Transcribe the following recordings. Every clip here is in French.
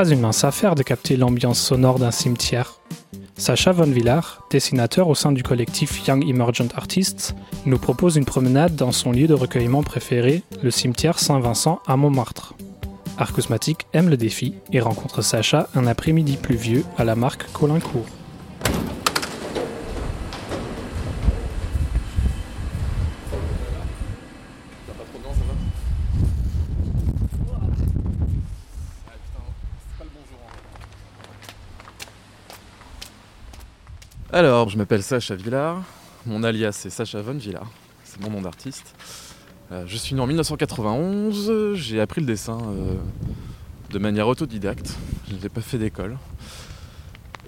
Pas une mince affaire de capter l'ambiance sonore d'un cimetière. Sacha Von Villard, dessinateur au sein du collectif Young Emergent Artists, nous propose une promenade dans son lieu de recueillement préféré, le cimetière Saint-Vincent à Montmartre. Arcousmatique aime le défi et rencontre Sacha un après-midi pluvieux à la marque Colincourt. Alors, je m'appelle Sacha Villard. Mon alias est Sacha Von Villard. C'est mon nom d'artiste. Euh, je suis né en 1991. J'ai appris le dessin euh, de manière autodidacte. Je n'ai pas fait d'école.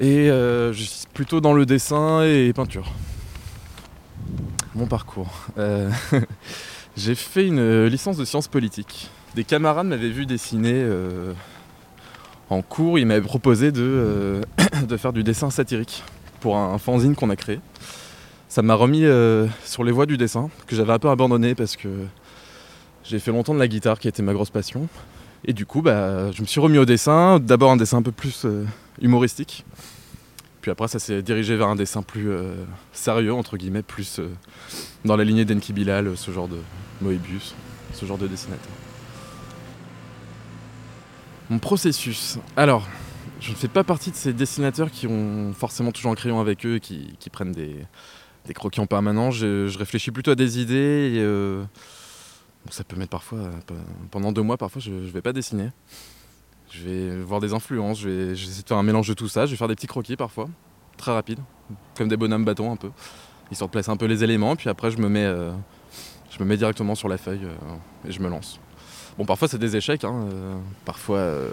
Et euh, je suis plutôt dans le dessin et peinture. Mon parcours. J'ai fait une licence de sciences politiques. Des camarades m'avaient vu dessiner en cours. Ils m'avaient proposé de faire du dessin satirique pour un fanzine qu'on a créé. Ça m'a remis euh, sur les voies du dessin, que j'avais un peu abandonné parce que j'ai fait longtemps de la guitare qui était ma grosse passion. Et du coup, bah, je me suis remis au dessin. D'abord un dessin un peu plus euh, humoristique. Puis après, ça s'est dirigé vers un dessin plus euh, sérieux, entre guillemets, plus dans la lignée d'Enki Bilal, ce genre de Moebius, ce genre de dessinateur. Mon processus. Alors, je ne fais pas partie de ces dessinateurs qui ont forcément toujours un crayon avec eux et qui, prennent des, croquis en permanence. Je, réfléchis plutôt à des idées et euh, ça peut mettre parfois, pe- pendant deux mois, parfois je ne vais pas dessiner. Je vais voir des influences, je vais, de faire un mélange de tout ça. Je vais faire des petits croquis parfois, très rapides, comme des bonhommes bâtons un peu, histoire de placer un peu les éléments. Puis après, je me mets, euh, directement sur la feuille euh, et je me lance. Bon, parfois c'est des échecs, hein, euh, parfois euh,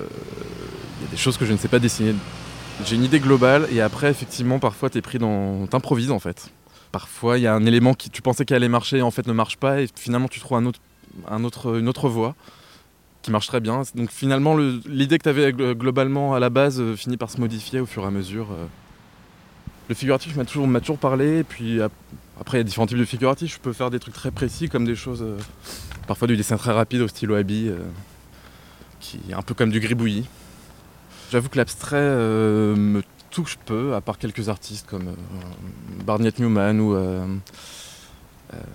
il y a des choses que je ne sais pas dessiner. J'ai une idée globale et après, effectivement, parfois t'es pris dans. T'improvises en fait. Parfois, il y a un élément qui tu pensais qu'il allait marcher et en fait ne marche pas et finalement tu trouves un autre, un autre, une autre voie qui marche très bien. Donc finalement, le- l'idée que tu avais globalement à la base euh, finit par se modifier au fur et à mesure. Le figuratif m'a toujours, toujours parlé et puis ap- après il y a différents types de figuratifs. Je peux faire des trucs très précis comme des choses, euh, parfois du dessin très rapide au stylo à euh, qui est un peu comme du gribouillis. J'avoue que l'abstrait euh, me touche peu, à part quelques artistes comme Barnett Newman ou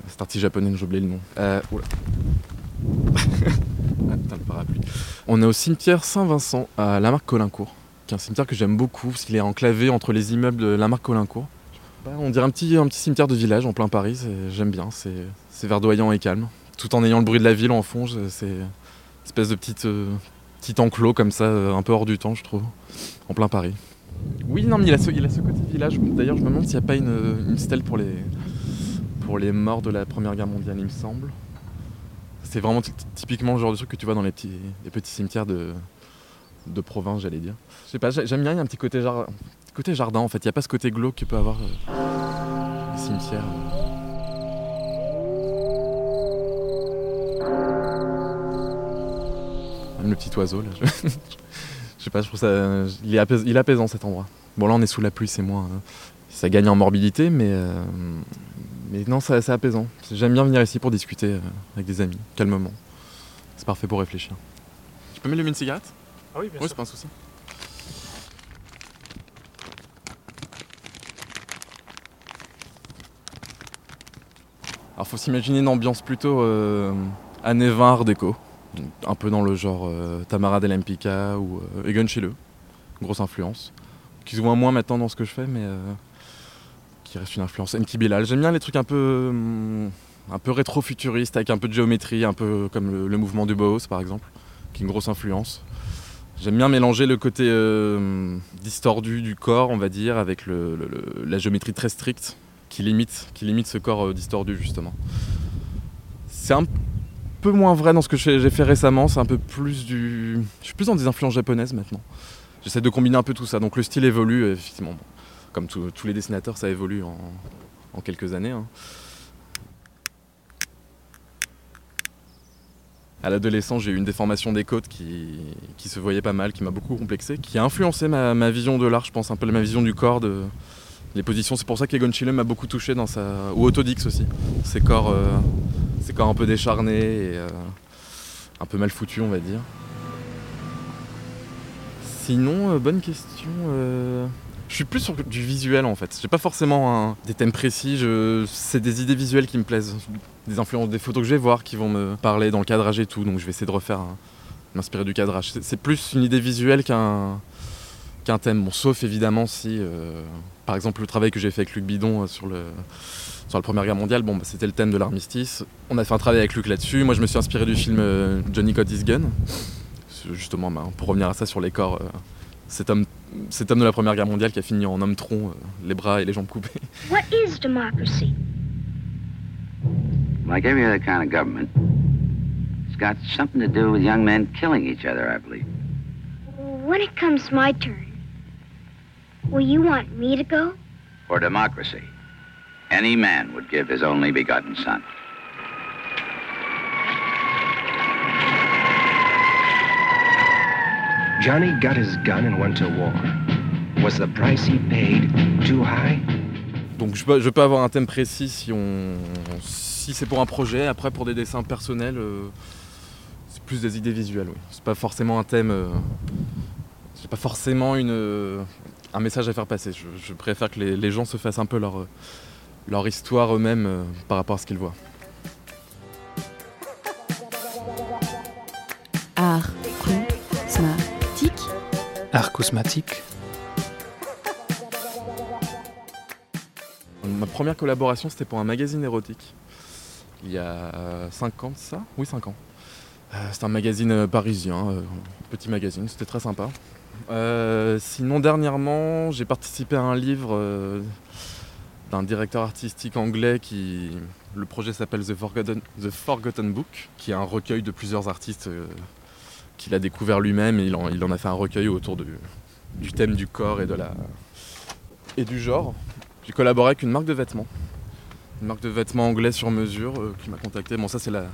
cet artiste japonais dont j'ai le nom. Ah, putain, le parapluie. On est au cimetière Saint-Vincent à Lamarck Colincourt, qui un cimetière que j'aime beaucoup parce qu'il est enclavé entre les immeubles de Lamarck Colincourt. Ouais, on dirait un petit, un petit cimetière de village en plein Paris, j'aime bien, c'est verdoyant et calme. Tout en ayant le bruit de la ville en fond, c'est une espèce de petite, euh, petit enclos comme ça, euh, un peu hors du temps, je trouve, en plein Paris. Oui, non, mais il a ce, il a ce côté village. D'ailleurs, je me demande s'il n'y a pas une, une stèle pour les, pour les morts de la Première Guerre mondiale, il me semble. C'est vraiment ty- typiquement le genre de truc que tu vois dans les petits, les petits cimetières de, de province, j'allais dire. Je sais pas, j'ai- j'aime bien, il y a un petit côté, côté jardin en fait. Il n'y a pas ce côté glauque que peut avoir euh, les cimetières. Même le petit oiseau là. Je, je sais pas, je trouve ça. Il est, il apaisant cet endroit. Bon là on est sous la pluie, c'est moins. euh, ça gagne en morbidité, mais, euh, mais non, c'est apaisant. J'aime bien venir ici pour discuter euh, avec des amis, calmement. C'est parfait pour réfléchir. Tu peux m'allumer une cigarette Ah oui, bien Oui, c'est pas un souci. Alors faut s'imaginer une ambiance plutôt euh, années 20 art déco. Un peu dans le genre euh, Tamara del ou euh, Egon Schiele. Grosse influence. Qui se voit moins maintenant dans ce que je fais, mais euh, qui reste une influence. Enki Bilal. J'aime bien les trucs un peu, hum, un peu rétro-futuristes avec un peu de géométrie, un peu comme le, le mouvement du Bauhaus par exemple, qui est une grosse influence. J'aime bien mélanger le côté euh, distordu du corps, on va dire, avec la géométrie très stricte qui limite, qui limite ce corps euh, distordu justement. C'est un peu moins vrai dans ce que j'ai j'ai fait récemment, c'est un peu plus du... Je suis plus dans des influences japonaises maintenant. j'essaie de combiner un peu tout ça. Donc le style évolue, effectivement. Comme tous les dessinateurs, ça évolue en, quelques années. Hein. À l'adolescence, j'ai eu une déformation des côtes qui, se voyait pas mal, qui m'a beaucoup complexé, qui a influencé ma, vision de l'art, je pense, un peu ma vision du corps, de, les positions. C'est pour ça qu'Egon Schiele m'a beaucoup touché dans sa. ou Autodix aussi. Ses corps, euh, ses corps un peu décharnés et euh, un peu mal foutus, on va dire. Sinon, euh, bonne question. Je suis plus sur du visuel en fait. J'ai pas forcément des thèmes précis, c'est des idées visuelles qui me plaisent. Des influences, des photos que je vais voir qui vont me parler dans le cadrage et tout, donc je vais essayer de refaire, m'inspirer du cadrage. C'est plus une idée visuelle qu'un qu'un thème. Bon, sauf évidemment si, euh, par exemple, le travail que j'ai fait avec Luc Bidon euh, sur, le, sur la Première Guerre mondiale, bon, bah, c'était le thème de l'armistice. On a fait un travail avec Luc là-dessus. Moi, je me suis inspiré du film euh, Johnny Got His Gun, justement, bah, pour revenir à ça sur les corps cet homme, cet homme de la Première Guerre mondiale qui a fini en homme tronc, euh, les bras et les jambes coupés. What is democracy? Like every other kind of government, it's got something to do with young men killing each other, I believe. When it comes my turn, will you want me to go? For democracy, any man would give his only begotten son. Johnny got his gun and went to war. Was the price he paid too high? Donc je peux, je avoir un thème précis si on si c'est pour un projet. Après pour des dessins personnels, euh, c'est plus des idées visuelles. Oui. C'est pas forcément un thème. Euh, c'est pas forcément une euh, un message à faire passer. Je, je préfère que les, les, gens se fassent un peu leur leur histoire eux-mêmes par rapport à ce qu'ils voient. Art cosmétique. Ma première collaboration, c'était pour un magazine érotique. Il y a 5 ans de ça? Oui, 5 ans. Euh, c'était un magazine euh, parisien, euh, petit magazine, c'était très sympa. sinon, dernièrement, j'ai participé à un livre d'un directeur artistique anglais qui. Le projet s'appelle The Forgotten, The Forgotten Book, qui est un recueil de plusieurs artistes qu'il a découvert lui-même et il en, a fait un recueil autour du thème du corps et, de la, et du genre. J'ai collaboré avec une marque de vêtements. Une marque de vêtements anglais sur mesure euh, qui m'a contacté. Bon, ça, c'est la.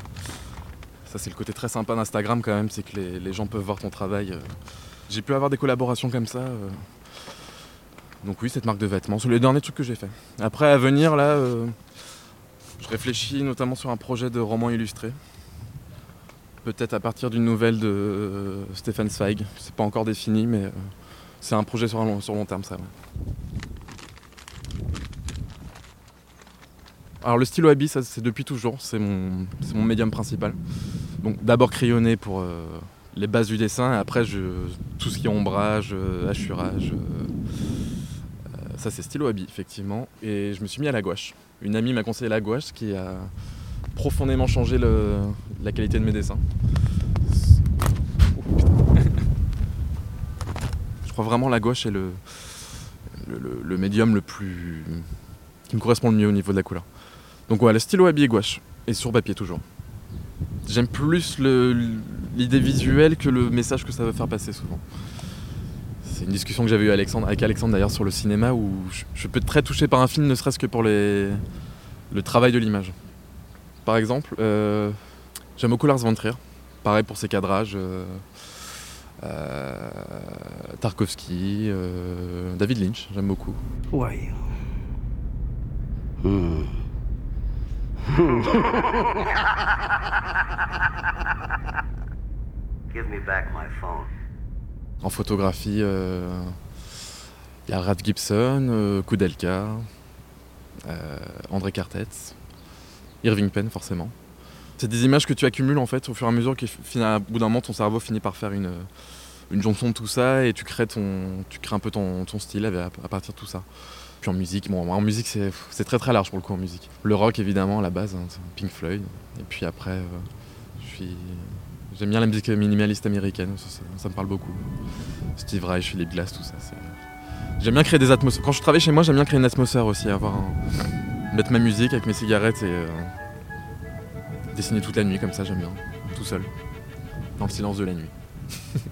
Ça, c'est le côté très sympa d'Instagram quand même, c'est que les, gens peuvent voir ton travail. Euh. J'ai pu avoir des collaborations comme ça. Euh. Donc, oui, cette marque de vêtements. C'est le dernier truc que j'ai fait. Après, à venir, là, je réfléchis notamment sur un projet de roman illustré peut-être à partir d'une nouvelle de euh, Stéphane Zweig. C'est pas encore défini, mais euh, c'est un projet sur, long, sur long terme, ça. Alors le stylo habit, ça c'est depuis toujours, c'est mon, mon médium principal. Donc d'abord crayonné pour euh, les bases du dessin, et après je, tout ce qui est ombrage, hachurage, ça c'est stylo habit effectivement. Et je me suis mis à la gouache. Une amie m'a conseillé la gouache, qui a profondément changé la qualité de mes dessins. Je crois vraiment la gouache est le, le, médium le plus. qui me correspond le mieux au niveau de la couleur. Donc voilà, le stylo habillé gouache. Et sur papier toujours. J'aime plus l'idée visuelle que le message que ça veut faire passer souvent. C'est une discussion que j'avais eue Alexandre, avec Alexandre d'ailleurs sur le cinéma où je, peux être très touché par un film ne serait-ce que pour le travail de l'image. Par exemple, euh, j'aime beaucoup Lars von Trier. Pareil pour ses cadrages. Euh, euh, Tarkovsky, David Lynch, j'aime beaucoup. Ouais. Hmm. Give me back my phone. En photographie, il y a Rad Gibson, Kudelka, André Cartetz. Irving Penn forcément. C'est des images que tu accumules en fait au fur et à mesure qu'au bout d'un moment ton cerveau finit par faire une, une jonction de tout ça et tu crées, ton, tu un peu ton, style à, partir de tout ça. Puis en musique, bon, en musique c'est très très large pour le coup en musique. Le rock évidemment à la base, hein, Pink Floyd. Et puis après, euh, j'aime bien la musique minimaliste américaine, ça, me parle beaucoup. Steve Reich, Philip Glass, tout ça. J'aime bien créer des atmosphères. Quand je travaille chez moi, j'aime bien créer une atmosphère aussi, avoir mettre ma musique avec mes cigarettes et euh, dessiner toute la nuit comme ça, j'aime bien, tout seul, dans le silence de la nuit.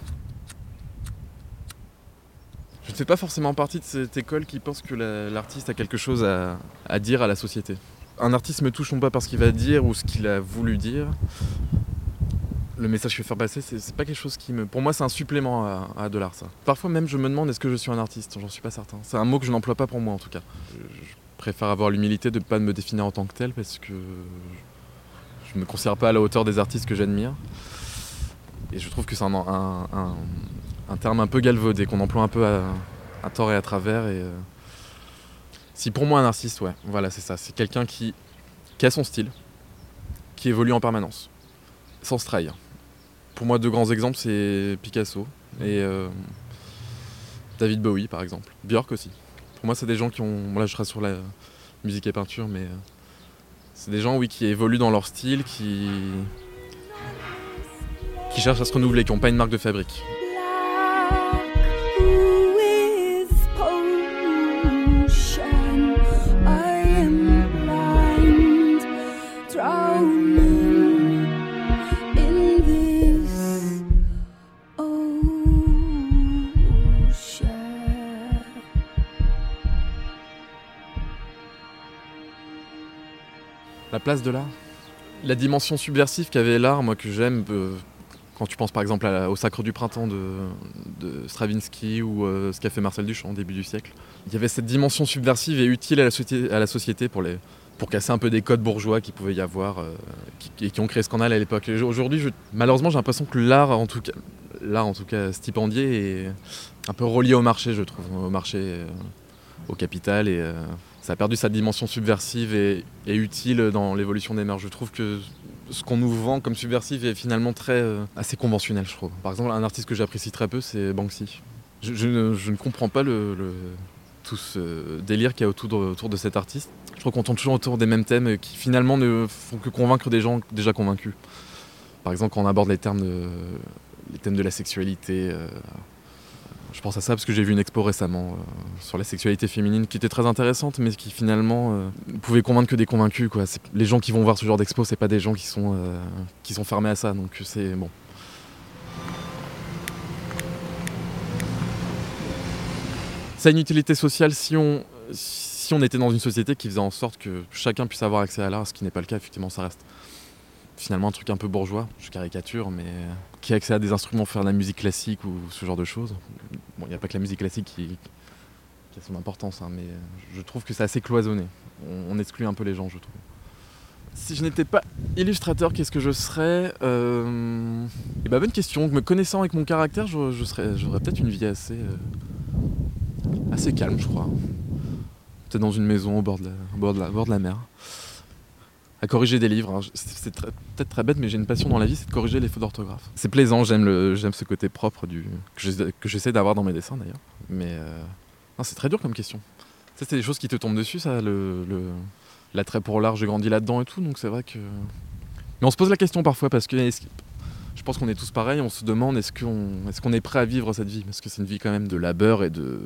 fais pas forcément partie de cette école qui pense que la- l'artiste a quelque chose à, dire à la société. Un artiste me touche non pas parce qu'il va dire ou ce qu'il a voulu dire. Le message qu'il veut faire passer, c'est pas quelque chose qui me. Pour moi, c'est un supplément à, de l'art, ça. Parfois même, je me demande est-ce que je suis un artiste? J'en suis pas certain. C'est un mot que je n'emploie pas pour moi, en tout cas. Je, je préfère avoir l'humilité de ne pas me définir en tant que tel parce que je ne me considère pas à la hauteur des artistes que j'admire. Et je trouve que c'est un, un- un- terme un peu galvaudé, qu'on emploie un peu à, à tort et à travers. Et, euh, Si pour moi un artiste, ouais, voilà, c'est ça. C'est quelqu'un qui, qui a son style, qui évolue en permanence, sans se trahir. Pour moi, deux grands exemples, c'est Picasso et euh, David Bowie, par exemple. Björk aussi. Pour moi, c'est des gens qui ont. Là, je serai sur la musique et peinture, mais euh, c'est des gens, oui, qui évoluent dans leur style, qui qui cherchent à se renouveler, qui n'ont pas une marque de fabrique. La place de l'art La dimension subversive qu'avait l'art, moi que j'aime, euh, quand tu penses par exemple au Sacre du Printemps de, Stravinsky ou euh, ce qu'a fait Marcel Duchamp au début du siècle, il y avait cette dimension subversive et utile à la, société- pour, casser un peu des codes bourgeois qui pouvaient y avoir euh, qui, et qui ont créé scandale à l'époque. Et Aujourd'hui, malheureusement, j'ai l'impression que l'art, en tout cas, l'art en tout cas stipendié, est un peu relié au marché, je trouve, au marché, au capital et ça a perdu sa dimension subversive et, utile dans l'évolution des mœurs. Je trouve que ce qu'on nous vend comme subversif est finalement très euh, assez conventionnel, je trouve. Par exemple, un artiste que j'apprécie très peu, c'est Banksy. Je, ne, comprends pas tout ce délire qu'il y a autour de, autour de cet artiste. Je trouve qu'on tourne toujours autour des mêmes thèmes qui finalement ne font que convaincre des gens déjà convaincus. Par exemple, quand on aborde les, termes de, les thèmes de la sexualité, euh, je pense à ça parce que j'ai vu une expo récemment euh, sur la sexualité féminine qui était très intéressante, mais qui finalement euh, pouvait convaincre que des convaincus. Quoi. Les gens qui vont voir ce genre d'expo, c'est pas des gens qui sont, euh, qui sont fermés à ça. Donc c'est bon. Ça a une utilité sociale si on, si on était dans une société qui faisait en sorte que chacun puisse avoir accès à l'art, ce qui n'est pas le cas, effectivement, ça reste finalement un truc un peu bourgeois, je caricature, mais qui a accès à des instruments pour faire de la musique classique ou ce genre de choses. Bon, il n'y a pas que la musique classique qui, a son importance, hein, mais je trouve que c'est assez cloisonné. On, exclut un peu les gens, je trouve. Si je n'étais pas illustrateur, qu'est-ce que je serais euh... Eh ben, bonne question. Me connaissant avec mon caractère, je, serais, j'aurais peut-être une vie assez, euh, assez calme, je crois. Peut-être dans une maison au bord de la, au bord de la, au bord de la mer. À corriger des livres. hein. C'est peut-être très bête, mais j'ai une passion dans la vie, c'est de corriger les fautes d'orthographe. C'est plaisant, j'aime le- ce côté propre que j'essa- que j'essaie d'avoir dans mes dessins d'ailleurs. Mais euh, c'est très dur comme question. Ça, c'est des choses qui te tombent dessus, ça, le, le- l'attrait pour l'art, j'ai grandi là-dedans et tout, donc c'est vrai que. Mais on se pose la question parfois parce que- je pense qu'on est tous pareils, on se demande est-ce qu'on est, qu'on est prêt à vivre cette vie? Parce que c'est une vie quand même de labeur et de.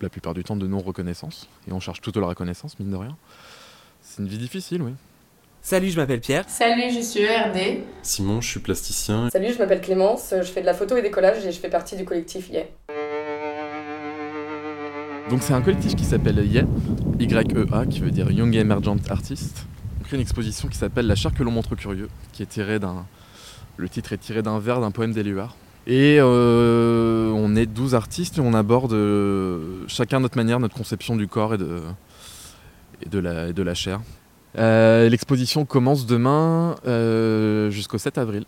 la plupart du temps de non-reconnaissance. Et on cherche toute la reconnaissance, mine de rien. C'est une vie difficile, oui. Salut, je m'appelle Pierre. Salut, je suis ERD. Simon, je suis plasticien. Salut, je m'appelle Clémence, je fais de la photo et des collages et je fais partie du collectif Yeah. Donc c'est un collectif qui s'appelle YEA, Y-E-A, qui veut dire Young Emergent Artist. On crée une exposition qui s'appelle La chair que l'on montre curieux, qui est tirée d'un... Le titre est tiré d'un vers d'un poème d'Éluard. Et euh, on est 12 artistes et on aborde euh, chacun à notre manière notre conception du corps et de, et de, la, et de la chair. Euh, L'exposition commence demain euh, jusqu'au 7 avril.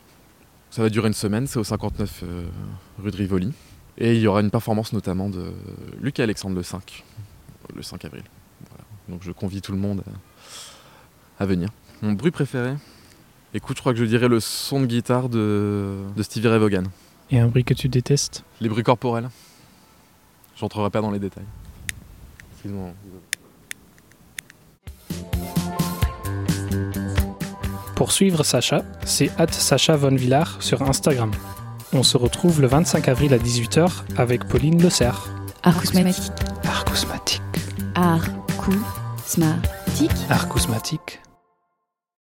Ça va durer une semaine, c'est au 59 euh, rue de Rivoli. Et il y aura une performance notamment de Luc et Alexandre le 5, le 5 avril. Voilà. Donc je convie tout le monde à, à venir. Mon bruit préféré Écoute, je crois que je dirais le son de guitare de, de Stevie Ray Vaughan. Et un bruit que tu détestes? Les bruits corporels. J'entrerai pas dans les détails. Excuse-moi. Pour suivre Sacha, c'est at Sacha Von Villard sur Instagram. On se retrouve le 25 avril à 18h avec Pauline Le Cerf. Arcousmatique. Arcousmatique. Arcousmatique. Arcousmatique.